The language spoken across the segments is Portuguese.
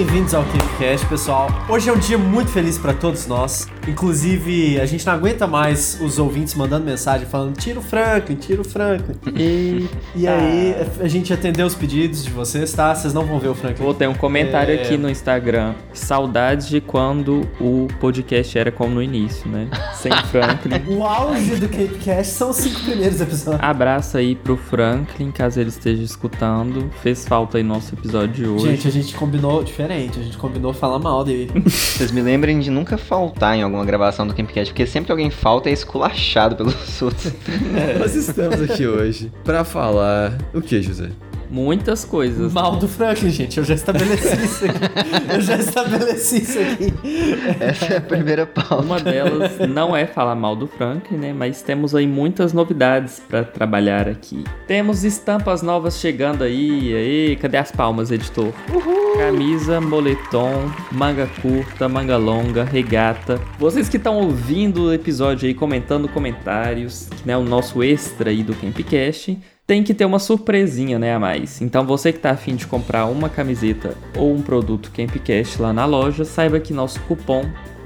Bem-vindos ao Campcast, pessoal. Hoje é um dia muito feliz para todos nós. Inclusive, a gente não aguenta mais os ouvintes mandando mensagem falando: tira o Franklin, tira o Franklin. E, e aí, a gente atendeu os pedidos de vocês, tá? Vocês não vão ver o Franklin. Vou ter um comentário É. aqui no Instagram. Saudades de quando o podcast era como no início, né? Sem Franklin. O auge do Campcast são os cinco primeiros episódios. Abraço aí pro Franklin, caso ele esteja escutando. Fez falta aí nosso episódio de hoje. Gente, a gente combinou diferente, a gente combinou falar mal dele. Vocês me lembrem de nunca faltar em alguma gravação do Campcast, porque sempre que alguém falta é esculachado pelos outros. Nós estamos aqui hoje pra falar o que, José? Muitas coisas. Mal do Franklin, gente, eu já estabeleci isso aqui. Eu já estabeleci isso aqui. Essa é a primeira pauta. Uma delas não é falar mal do Franklin, né? Mas temos aí muitas novidades pra trabalhar aqui. Temos estampas novas chegando aí. Aí, cadê as palmas, editor? Camisa, moletom, manga curta, manga longa, regata. Vocês que estão ouvindo o episódio aí, comentando comentários, que é o nosso extra aí do Campcast, tem que ter uma surpresinha, né, a mais. Então você que tá afim de comprar uma camiseta ou um produto Campcast lá na loja, saiba que nosso cupom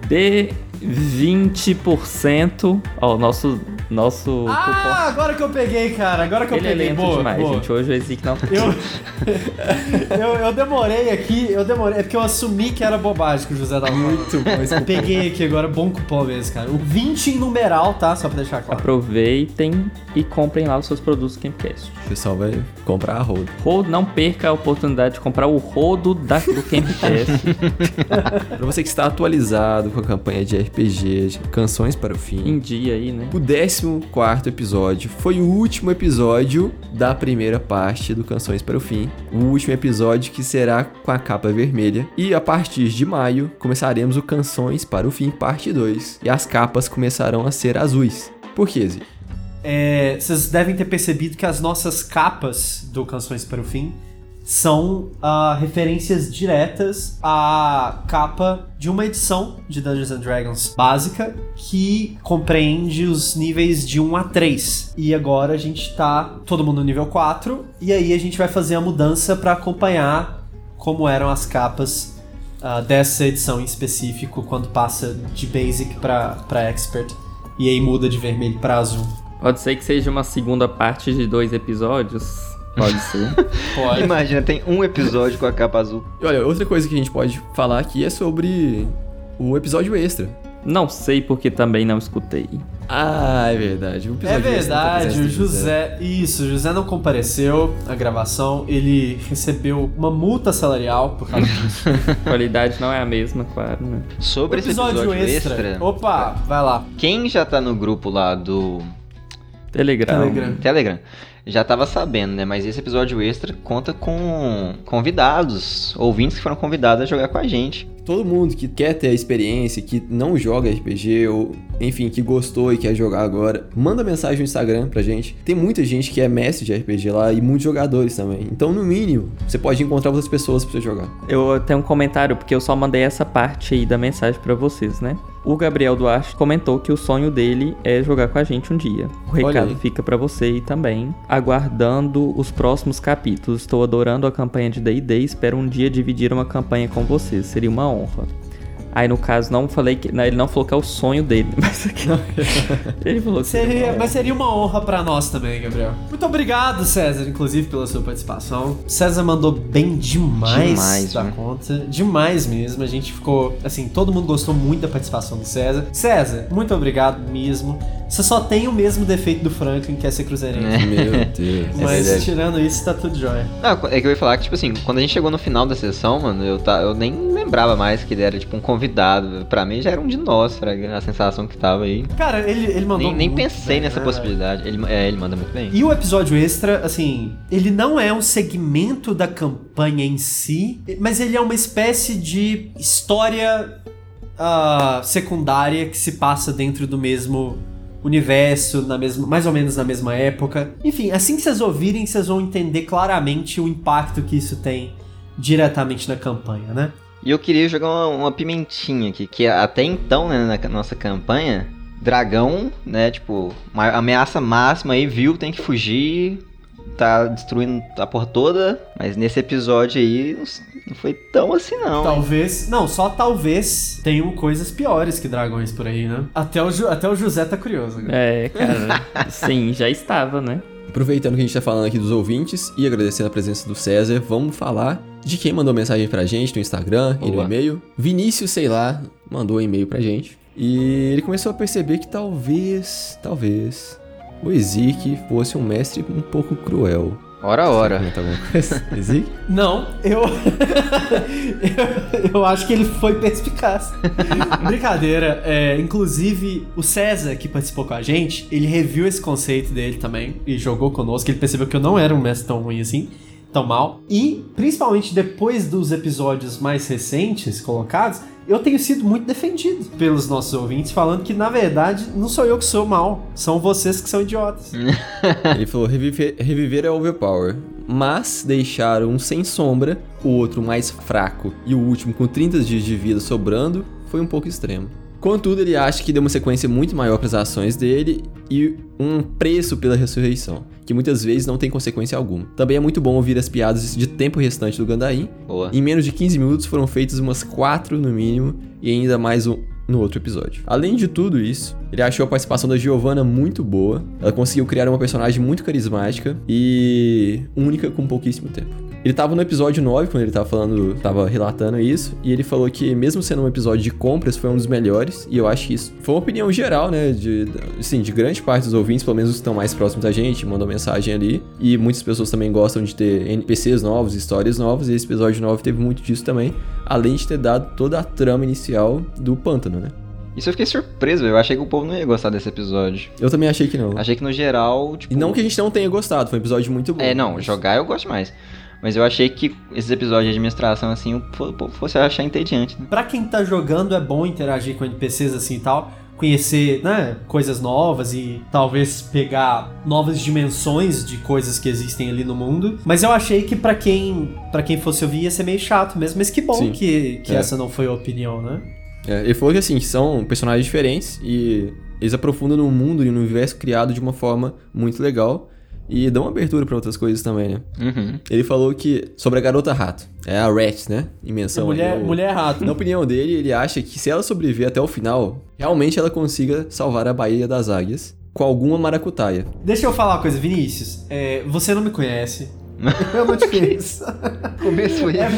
de 20%, ó, nosso nosso Ah, agora que eu peguei, cara. Agora que cupom. eu Ele é peguei. lento boa, demais, boa. gente. Hoje o Ezik não tá. Eu, eu, eu demorei aqui, eu demorei. É porque eu assumi que era bobagem que o José falando. Muito bom esse cupom. Peguei aqui agora, bom cupom mesmo, cara. O 20 em numeral, tá? Só pra deixar claro. Aproveitem e comprem lá os seus produtos Campcast. O pessoal vai comprar a roda. Rodo, não perca a oportunidade de comprar o rodo da, do Campcast Pra você que está atualizado com a campanha de RPG, Canções para o Fim. em dia aí, né? O 14 episódio foi o último episódio da primeira parte do Canções para o Fim. O último episódio que será com a capa vermelha. E a partir de maio começaremos o Canções para o Fim, parte 2. E as capas começarão a ser azuis. Por quê, Zi? É, vocês devem ter percebido que as nossas capas do Canções para o Fim são ah, referências diretas à capa de uma edição de Dungeons and Dragons básica que compreende os níveis de 1 a 3. E agora a gente tá todo mundo no nível 4 e aí a gente vai fazer a mudança para acompanhar como eram as capas ah, dessa edição em específico quando passa de basic para expert e aí muda de vermelho para azul. Pode ser que seja uma segunda parte de dois episódios. Pode ser. Pode. Imagina, tem um episódio com a capa azul. E olha, outra coisa que a gente pode falar aqui é sobre o episódio extra. não sei porque também não escutei. Ah, é verdade. O É episódio extra tá verdade, o José. Isso, o José não compareceu à gravação. Ele recebeu uma multa salarial por causa disso. A qualidade não é a mesma, claro, né? O Sobre esse episódio episódio extra. extra, Opa, vai lá. quem já tá no grupo lá do Telegram. Telegram. Telegram já tava sabendo, né? Mas esse episódio extra conta com convidados, ouvintes que foram convidados a jogar com a gente. Todo mundo que quer ter a experiência, que não joga RPG ou, enfim, que gostou e quer jogar agora, manda mensagem no Instagram pra gente. Tem muita gente que é mestre de RPG lá e muitos jogadores também. Então, no mínimo, você pode encontrar outras pessoas pra você jogar. Eu tenho um comentário, porque eu só mandei essa parte aí da mensagem pra vocês, né? O Gabriel Duarte comentou que o sonho dele é jogar com a gente um dia. O recado fica pra você aí também. Aguardando os próximos capítulos. Estou adorando a campanha de D&D. Espero um dia dividir uma campanha com vocês. Seria uma honra. Aí no caso não falei que, não, ele não falou que é o sonho dele, mas aqui, ele falou que Seria, mas seria uma honra pra nós também, Gabriel. Muito obrigado, César, inclusive, pela sua participação. César mandou bem demais, Demais, da viu? conta. Demais mesmo. A gente ficou, assim, todo mundo gostou muito da participação do César. César, muito obrigado mesmo. Você só tem o mesmo defeito do Franklin, que é ser cruzeirense. É. Meu Deus. Mas verdade. tirando isso, tá tudo jóia. Não, é que eu ia falar que, tipo assim, quando a gente chegou no final da sessão, mano, eu, tá, eu nem lembrava mais que ele era, tipo, um convidado. Pra mim já era um de nós, fraga, a sensação que tava aí. Cara, ele, ele mandou. Nem, nem pensei bem, nessa né? possibilidade. Ele, é, ele manda muito bem. E o episódio extra, assim, ele não é um segmento da campanha em si, mas ele é uma espécie de história ah, secundária que se passa dentro do mesmo universo, na mesma, mais ou menos na mesma época. Enfim, assim que vocês ouvirem, vocês vão entender claramente o impacto que isso tem diretamente na campanha, né? E eu queria jogar uma, uma pimentinha aqui, que até então, né, na nossa campanha, dragão, né, tipo, uma ameaça máxima aí, viu, tem que fugir, tá destruindo a porra toda, mas nesse episódio aí não foi tão assim não. Talvez, não, só talvez tenham coisas piores que dragões por aí, né? Até o, Ju, até o José tá curioso. Cara. É, cara, sim, já estava, né? Aproveitando que a gente tá falando aqui dos ouvintes e agradecendo a presença do César, vamos falar de quem mandou mensagem pra gente no Instagram e no e-mail. Vinícius, sei lá, mandou um e-mail pra gente. E ele começou a perceber que talvez, talvez, o Ezik fosse um mestre um pouco cruel. Ora, ora. Ezik? Não, eu... eu. Eu acho que ele foi perspicaz. Brincadeira. É, inclusive, o César, que participou com a gente, ele reviu esse conceito dele também e jogou conosco. Ele percebeu que eu não era um mestre tão ruim assim tão mal. E, principalmente depois dos episódios mais recentes colocados, eu tenho sido muito defendido pelos nossos ouvintes, falando que, na verdade, não sou eu que sou mal, são vocês que são idiotas. Ele falou: reviver, reviver é overpower. Mas deixar um sem sombra, o outro mais fraco e o último com 30 dias de vida sobrando foi um pouco extremo. Contudo, ele acha que deu uma sequência muito maior para as ações dele e um preço pela ressurreição, que muitas vezes não tem consequência alguma. Também é muito bom ouvir as piadas de tempo restante do Gandaim. Boa. Em menos de 15 minutos foram feitas umas 4 no mínimo e ainda mais um no outro episódio. Além de tudo isso, ele achou a participação da Giovanna muito boa. Ela conseguiu criar uma personagem muito carismática e única com pouquíssimo tempo. Ele tava no episódio 9, quando ele tava falando, tava relatando isso, e ele falou que mesmo sendo um episódio de compras, foi um dos melhores, e eu acho que isso foi uma opinião geral, né, de, assim, de grande parte dos ouvintes, pelo menos os que estão mais próximos da gente, mandou mensagem ali, e muitas pessoas também gostam de ter NPCs novos, histórias novas, e esse episódio 9 teve muito disso também, além de ter dado toda a trama inicial do pântano, né. Isso eu fiquei surpreso, eu achei que o povo não ia gostar desse episódio. Eu também achei que não. Achei que no geral, tipo... E não que a gente não tenha gostado, foi um episódio muito bom. É, não, jogar eu gosto mais. Mas eu achei que esses episódios de administração, assim, fosse achar entediante. Né? Pra quem tá jogando, é bom interagir com NPCs assim e tal. Conhecer, né, coisas novas e talvez pegar novas dimensões de coisas que existem ali no mundo. Mas eu achei que para quem para quem fosse ouvir ia ser meio chato mesmo. Mas que bom Sim. que, que é. essa não foi a opinião, né? É, ele falou que assim, são personagens diferentes e eles aprofundam no mundo e no universo criado de uma forma muito legal e dão abertura para outras coisas também, né? Uhum. Ele falou que sobre a garota rato, é a Rat, né? Em menção. Mulher, o... mulher rato. Na opinião dele, ele acha que se ela sobreviver até o final, realmente ela consiga salvar a Baía das Águias com alguma maracutaia. Deixa eu falar uma coisa, Vinícius. É, você não me conhece. eu não te conheço. Começo é,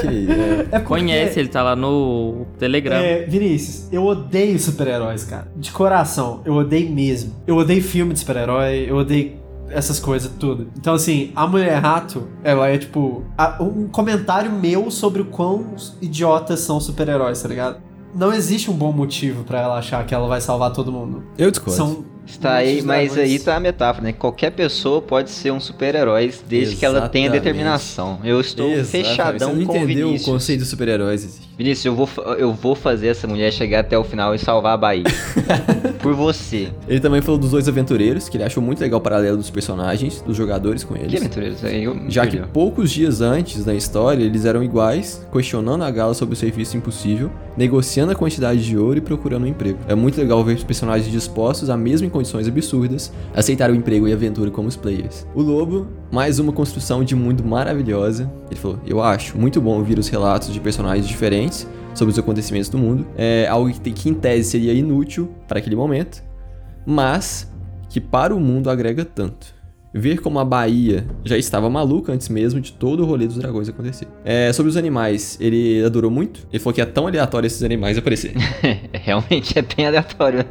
que, é. é Conhece, ele tá lá no Telegram. É, Vinícius, eu odeio super-heróis, cara. De coração, eu odeio mesmo. Eu odeio filme de super-herói, eu odeio essas coisas tudo. Então, assim, a Mulher Rato, ela é tipo um comentário meu sobre o quão idiotas são super-heróis, tá ligado? Não existe um bom motivo para ela achar que ela vai salvar todo mundo. Eu discordo. São Está aí, mas aí tá a metáfora, né? Qualquer pessoa pode ser um super-herói desde Exatamente. que ela tenha determinação. Eu estou Exatamente. fechadão Você não com entendeu Vinícius. o conceito de super-heróis. Vinícius, eu vou, eu vou fazer essa mulher chegar até o final e salvar a Bahia. Por você. Ele também falou dos dois aventureiros, que ele achou muito legal o paralelo dos personagens, dos jogadores com eles. Que aventureiros? É, eu Já que poucos dias antes da história, eles eram iguais, questionando a Gala sobre o serviço impossível, negociando a quantidade de ouro e procurando um emprego. É muito legal ver os personagens dispostos a mesmo em condições absurdas, aceitar o emprego e aventura como os players. O Lobo, mais uma construção de mundo maravilhosa. Ele falou: Eu acho muito bom ouvir os relatos de personagens diferentes sobre os acontecimentos do mundo. É algo que, que em tese seria inútil para aquele momento, mas que para o mundo agrega tanto ver como a Bahia já estava maluca antes mesmo de todo o rolê dos dragões acontecer. É, sobre os animais, ele adorou muito. Ele falou que é tão aleatório esses animais aparecerem. Realmente é bem aleatório.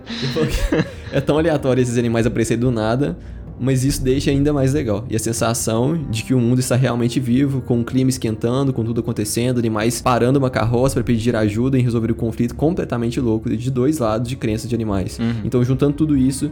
é tão aleatório esses animais aparecerem do nada, mas isso deixa ainda mais legal. E a sensação de que o mundo está realmente vivo, com o clima esquentando, com tudo acontecendo, animais parando uma carroça para pedir ajuda em resolver o conflito completamente louco de dois lados de crenças de animais. Uhum. Então, juntando tudo isso,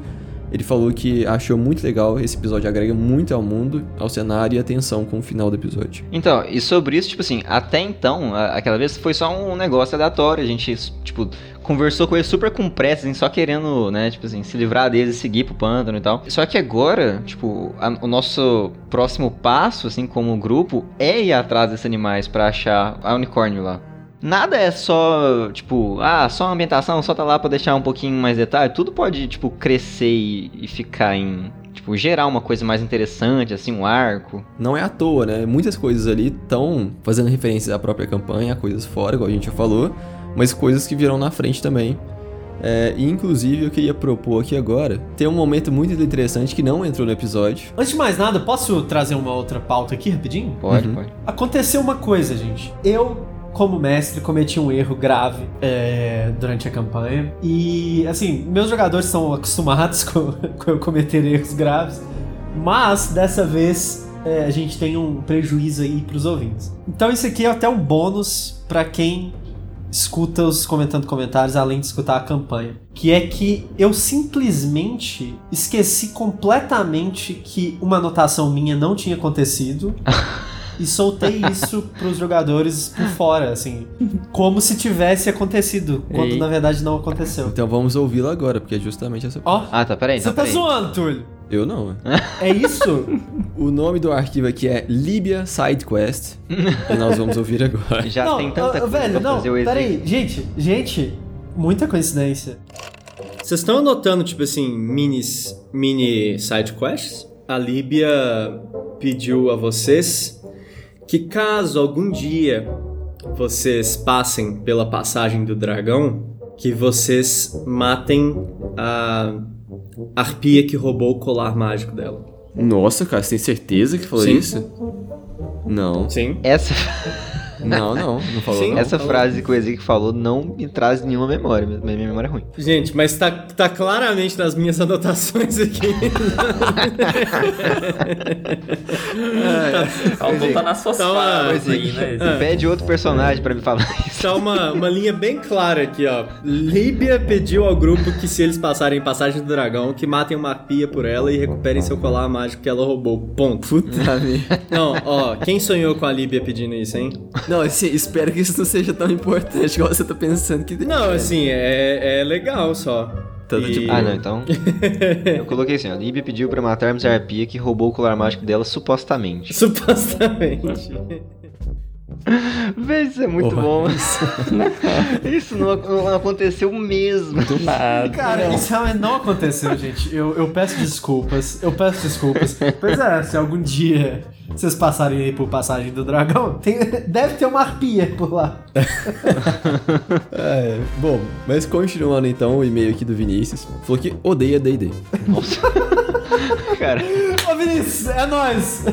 ele falou que achou muito legal, esse episódio agrega muito ao mundo, ao cenário e atenção com o final do episódio. Então, e sobre isso, tipo assim, até então, aquela vez foi só um negócio aleatório, a gente, tipo, conversou com ele super com pressa, assim, só querendo, né, tipo assim, se livrar deles e seguir pro pântano e tal. Só que agora, tipo, a, o nosso próximo passo, assim, como grupo, é ir atrás desses animais para achar a unicórnio lá. Nada é só, tipo, ah, só a ambientação, só tá lá pra deixar um pouquinho mais detalhe. Tudo pode, tipo, crescer e, e ficar em, Tipo, gerar uma coisa mais interessante, assim, um arco. Não é à toa, né? Muitas coisas ali estão fazendo referência à própria campanha, coisas fora, igual a gente já falou, mas coisas que virão na frente também. É, e, inclusive, eu queria propor aqui agora ter um momento muito interessante que não entrou no episódio. Antes de mais nada, posso trazer uma outra pauta aqui rapidinho? Pode, Uhum. pode. Aconteceu uma coisa, gente. Eu, como mestre, cometi um erro grave é, durante a campanha. E, assim, meus jogadores são acostumados com, com eu cometer erros graves. Mas, dessa vez, é, a gente tem um prejuízo aí pros ouvintes. Então, isso aqui é até um bônus pra quem escuta os comentando comentários, além de escutar a campanha. Que é que eu simplesmente esqueci completamente que uma anotação minha não tinha acontecido. e soltei isso pros jogadores por fora, assim. Como se tivesse acontecido, quando Ei. na verdade não aconteceu. Então vamos ouvi-lo agora, porque é justamente essa. Ó, Ah, tá, peraí, você então, tá peraí. zoando, Túlio. Eu não. É isso? O nome do arquivo aqui é Libya Side Quest. e nós vamos ouvir agora. Já não, tem tanta ah, coisa velho, pra não, fazer o exílio. peraí, gente, gente, muita coincidência. Vocês estão anotando, tipo assim, minis, mini side quests? A Líbia pediu a vocês que caso algum dia vocês passem pela passagem do dragão, que vocês matem a arpia que roubou o colar mágico dela. Nossa, cara, você tem certeza que falou Sim. isso? Não. Sim. Essa, Não, não. Não falou Sim. não. essa falou. frase que o Ezequiel falou não me traz nenhuma memória, mas minha memória é ruim. Gente, mas tá, tá claramente nas minhas anotações aqui. Ó, botar nas suas ah, falas aí, né? ah. Pede outro personagem pra me falar isso. Tá uma, uma linha bem clara aqui, ó. Líbia pediu ao grupo que se eles passarem passagem do dragão, que matem uma arpia por ela e recuperem seu colar mágico que ela roubou. Ponto. Puta merda. Não, ó, quem sonhou com a Líbia pedindo isso, hein? Não, assim, espero que isso não seja tão importante igual você tá pensando que Não, assim, é, é legal só. Tanto E- tipo- Ah, não, então. Eu coloquei assim, ó. Líbia pediu pra matarmos a arpia que roubou o colar mágico dela supostamente. Supostamente. Vê, isso é muito Porra. bom. isso não, ac- não aconteceu mesmo. Do nada. Cara, isso realmente não aconteceu, gente. Eu, eu peço desculpas. Eu peço desculpas. Pois é, se algum dia vocês passarem aí por passagem do dragão, tem- deve ter uma arpia por lá. É, bom, mas continuando então o e-mail aqui do Vinícius. Falou que odeia D&D. Nossa. Cara, Ô Vinícius, é nóis!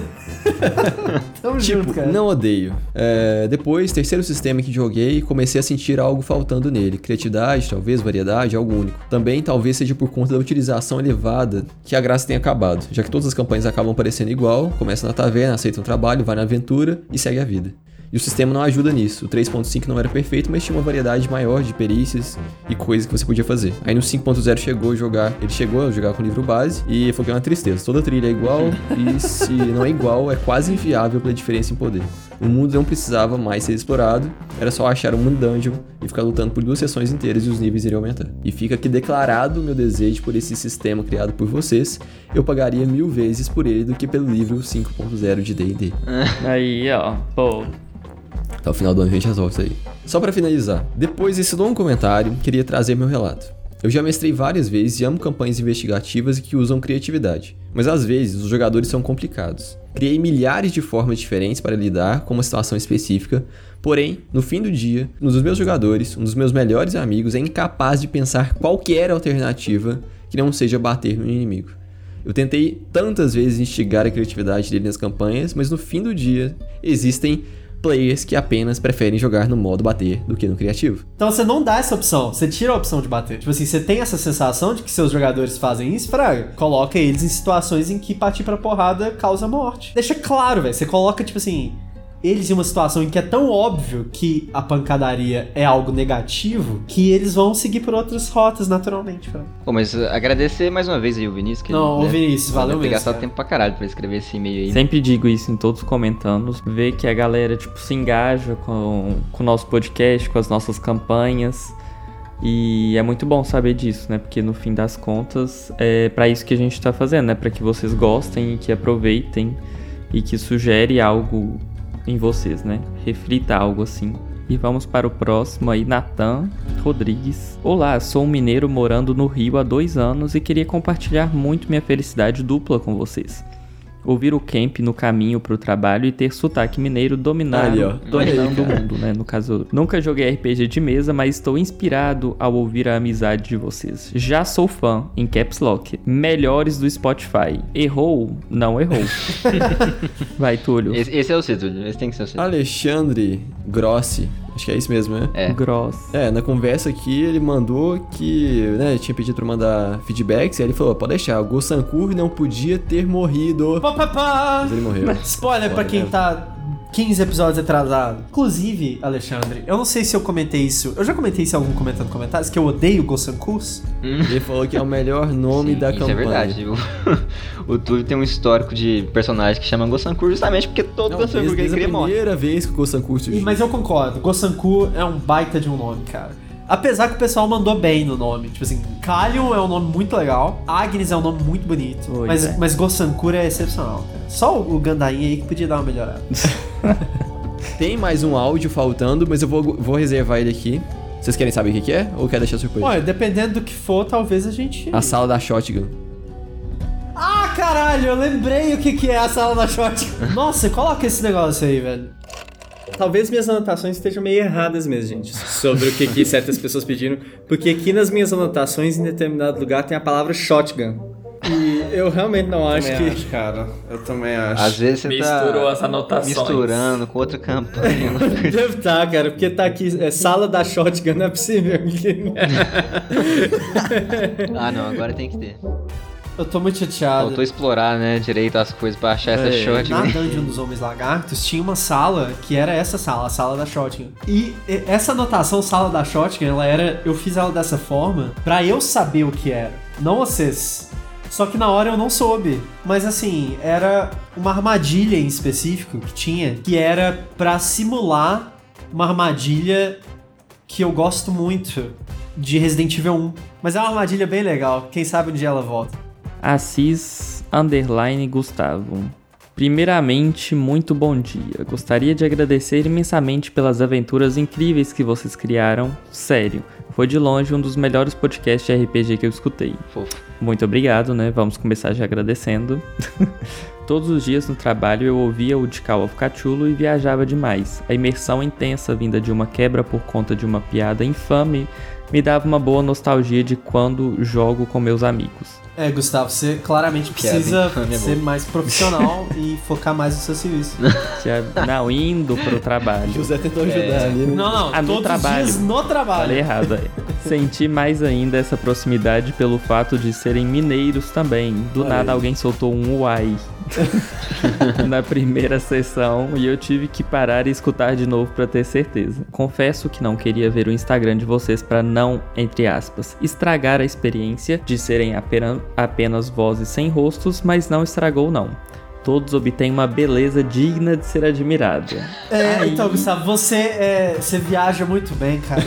Tamo Tipo, junto, cara. não odeio. É, depois, terceiro sistema que joguei, comecei a sentir algo faltando nele. Criatividade, talvez, variedade, algo único. Também talvez seja por conta da utilização elevada que a graça tem acabado, já que todas as campanhas acabam parecendo igual, começa na taverna, aceita um trabalho, vai na aventura e segue a vida. E o sistema não ajuda nisso. O 3.5 não era perfeito, mas tinha uma variedade maior de perícias e coisas que você podia fazer. Aí no 5.0 chegou a jogar, ele chegou a jogar com o livro base e foi que é uma tristeza. Toda trilha é igual e se não é igual, é quase inviável pela diferença em poder. O mundo não precisava mais ser explorado, era só achar um dungeon e ficar lutando por duas sessões inteiras e os níveis iriam aumentar. E fica aqui declarado o meu desejo por esse sistema criado por vocês. Eu pagaria mil vezes por ele do que pelo livro 5.0 de D&D. Aí, ó. Pô, Até o final do ano a gente resolve isso aí. Só pra finalizar, depois desse longo comentário, queria trazer meu relato. Eu já mestrei várias vezes e amo campanhas investigativas que usam criatividade, mas às vezes os jogadores são complicados. Criei milhares de formas diferentes para lidar com uma situação específica, porém, no fim do dia, um dos meus jogadores, um dos meus melhores amigos, é incapaz de pensar qualquer alternativa que não seja bater no inimigo. Eu tentei tantas vezes instigar a criatividade dele nas campanhas, mas no fim do dia existem players que apenas preferem jogar no modo bater do que no criativo. Então você não dá essa opção, você tira a opção de bater. Tipo assim, você tem essa sensação de que seus jogadores fazem isso, fraga. Coloca eles em situações em que partir pra porrada causa morte. Deixa claro, velho. Você coloca, tipo assim, eles em uma situação em que é tão óbvio que a pancadaria é algo negativo que eles vão seguir por outras rotas naturalmente. Pô, mas uh, agradecer mais uma vez aí o Vinícius. Que Não, ele, ô Vinícius, valeu deve ter mesmo, gastado cara. tempo pra caralho pra escrever esse e-mail aí. sempre digo isso em todos os comentários. Ver que a galera, tipo, se engaja com, com o nosso podcast, com as nossas campanhas. E é muito bom saber disso, né? Porque no fim das contas é para isso que a gente tá fazendo, né? Para que vocês gostem e que aproveitem e que sugere algo em vocês, né? Reflita algo assim. E vamos para o próximo aí, Natan Rodrigues. Olá, sou um mineiro morando no Rio há dois anos e queria compartilhar muito minha felicidade dupla com vocês ouvir o camp no caminho pro trabalho e ter sotaque mineiro dominando, Ali, ó. dominando aí, o mundo, né? No caso, nunca joguei RPG de mesa, mas estou inspirado ao ouvir a amizade de vocês. Já sou fã, em Caps Lock. Melhores do Spotify. Errou? Não errou. Vai, Túlio. Esse, esse é o C, Túlio. Esse tem que ser o C. Alexandre Grossi, acho que é isso mesmo, né? É. Gross. É, na conversa aqui ele mandou que, né, tinha pedido pra mandar feedbacks e aí ele falou, pode deixar, o Gossankur não podia ter morrido. Pá, pá, pá. Mas ele morreu. Spoiler pra Foda, quem né? tá 15 episódios atrasado. Inclusive, Alexandre, eu não sei se eu comentei isso. Eu já comentei isso em algum comentário nos comentários, que eu odeio Gosankus. Ele falou que é o melhor nome Sim, da isso campanha. é verdade. O, o Túlio tem um histórico de personagem que chama Gossankur justamente porque todo desde, que ele cria a morre. primeira vez que o Gossankur surgiu. Mas eu concordo, Gosanku é um baita de um nome, cara. Apesar que o pessoal mandou bem no nome. Tipo assim, Kalion é um nome muito legal, Agnes é um nome muito bonito. Pois mas, é. mas Gosankur é excepcional, cara. Só o Gandain aí que podia dar uma melhorada. Tem mais um áudio faltando, mas eu vou, vou reservar ele aqui. Vocês querem saber o que, que é? Ou quer deixar surpresa? Olha, dependendo do que for, talvez a gente. A sala da Shotgun. Ah, caralho, eu lembrei o que, que é a sala da shot. Nossa, coloca esse negócio aí, velho. Talvez minhas anotações estejam meio erradas mesmo, gente, sobre o que, que certas pessoas pediram, porque aqui nas minhas anotações, em determinado lugar, tem a palavra shotgun. Eu realmente não acho Também que. acho, cara. Eu também acho. Às vezes você Misturou tá as anotações. misturando com outra campanha. Deve estar, cara, porque tá aqui, é sala da shotgun, não é possível. ah, não, agora tem que ter. Eu tô muito chateado. Faltou explorar, né, direito as coisas pra achar essa É, shot. Na Dungeon dos Homens Lagartos tinha uma sala que era essa sala, a sala da Shotgun. E e- essa anotação, sala da Shotgun, ela era. Eu fiz ela dessa forma pra eu saber o que era, não vocês. Só que na hora eu não soube. Mas assim, era uma armadilha em específico que tinha, que era pra simular uma armadilha que eu gosto muito de Resident Evil 1. Mas é uma armadilha bem legal. Quem sabe um dia ela volta. Assis Underline Gustavo. Primeiramente, muito bom dia. Gostaria de agradecer imensamente pelas aventuras incríveis que vocês criaram. Sério, foi de longe um dos melhores podcasts de RPG que eu escutei. Fofo. Muito obrigado, né? Vamos começar já agradecendo. Todos os dias no trabalho eu ouvia o de Call of Cthulhu e viajava demais. A imersão intensa vinda de uma quebra por conta de uma piada infame me dava uma boa nostalgia de quando jogo com meus amigos. É, Gustavo, você claramente precisa é ser mais profissional e focar mais no seu serviço. Já- Não, indo pro trabalho. José tentou ajudar ali, né? Não, não, Ah, no todos trabalho. os dias no trabalho. Falei errado aí. Senti mais ainda essa proximidade pelo fato de serem mineiros também. Do Olha nada aí. alguém soltou um uai na primeira sessão e eu tive que parar e escutar de novo pra ter certeza. Confesso que não queria ver o Instagram de vocês pra não, entre aspas, estragar a experiência de serem apena- apenas vozes sem rostos, mas não estragou não. Todos obtêm uma beleza digna de ser admirada. É, Aí- então, Gustavo, você, é, você viaja muito bem, cara.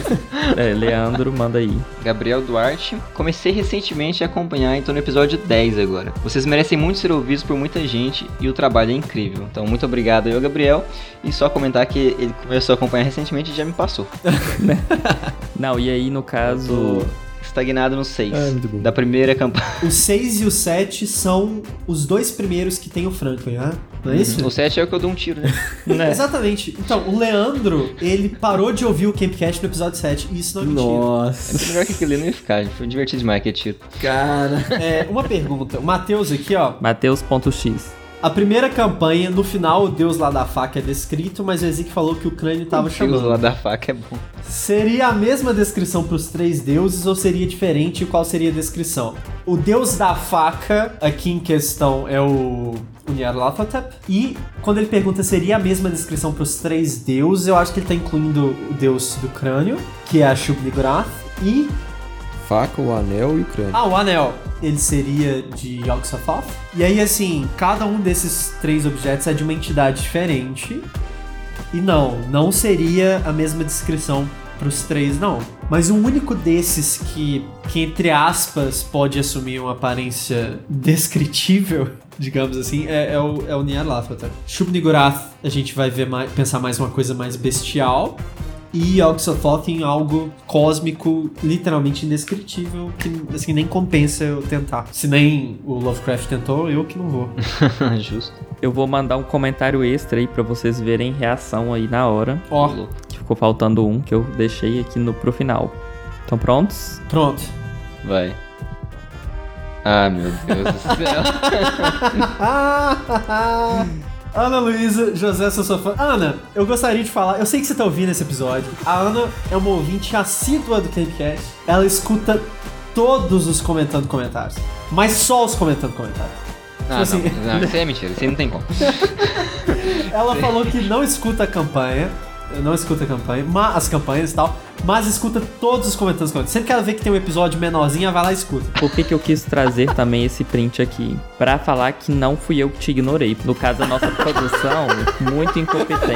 É, Leandro, manda aí. Gabriel Duarte. Comecei recentemente a acompanhar, então no episódio 10 agora. Vocês merecem muito ser ouvidos por muita gente e o trabalho é incrível. Então, muito obrigado aí, ao Gabriel. E só comentar que ele começou a acompanhar recentemente e já me passou. Não, e aí no caso. Estagnado no 6. Ah, muito bom. Da primeira campanha. o 6 e o 7 são os dois primeiros que tem o Franklin, né? Não é isso? O 7 é o que eu dou um tiro, né? Né? Exatamente. Então, o Leandro, ele parou de ouvir o Campcast no episódio 7, e isso não é mentira. Nossa. Melhor que aquele não ia ficar. Foi divertido demais aquele tiro. Cara. É, uma pergunta. O Matheus aqui, ó. Mateus.x. A primeira campanha, no final, o deus lá da faca é descrito, mas o Ezequiel falou que o crânio tava o chamando. lá da faca é bom. Seria a mesma descrição para os três deuses ou seria diferente? E qual seria a descrição? O deus da faca, aqui em questão, é o o Nyarlathotep. E quando ele pergunta seria a mesma descrição para os três deuses, eu acho que ele tá incluindo o deus do crânio, que é a Shub-Niggurath, e Faca, o anel e o crânio. ah, o anel. Ele seria de Yog-Sothoth. E aí, assim, cada um desses três objetos é de uma entidade diferente. E não, não seria a mesma descrição pros três, não. Mas o único desses que, que entre aspas, pode assumir uma aparência descritível, digamos assim, é, é o, é o Nyarlathotep. Shub-Niggurath, a gente vai ver mais, pensar mais uma coisa mais bestial. E Yog-Sothoth em algo cósmico, literalmente indescritível, que assim, nem compensa eu tentar. Se nem o Lovecraft tentou, eu que não vou. Justo. Eu vou mandar um comentário extra aí pra vocês verem reação aí na hora. Ó, Que ficou faltando um que eu deixei aqui no, pro final. Estão prontos? pronto. Vai. Ah, meu Deus do céu. Ana Luísa, José, sou sua fã. Ana, eu gostaria de falar, eu sei que você tá ouvindo esse episódio. A Ana é uma ouvinte assídua do Campcast. Ela escuta todos os comentando comentários. Mas só os comentando comentários. Não, Tipo assim- não, não, isso aí é mentira, isso aí não tem como. Ela falou que não escuta a campanha. Não escuta a campanha, ma- as campanhas e tal, mas escuta todos os comentários. Sempre que ela vê que tem um episódio menorzinho, vai lá e escuta. Por que, que eu quis trazer também esse print aqui? Pra falar que não fui eu que te ignorei. No caso, a nossa produção, muito incompetente.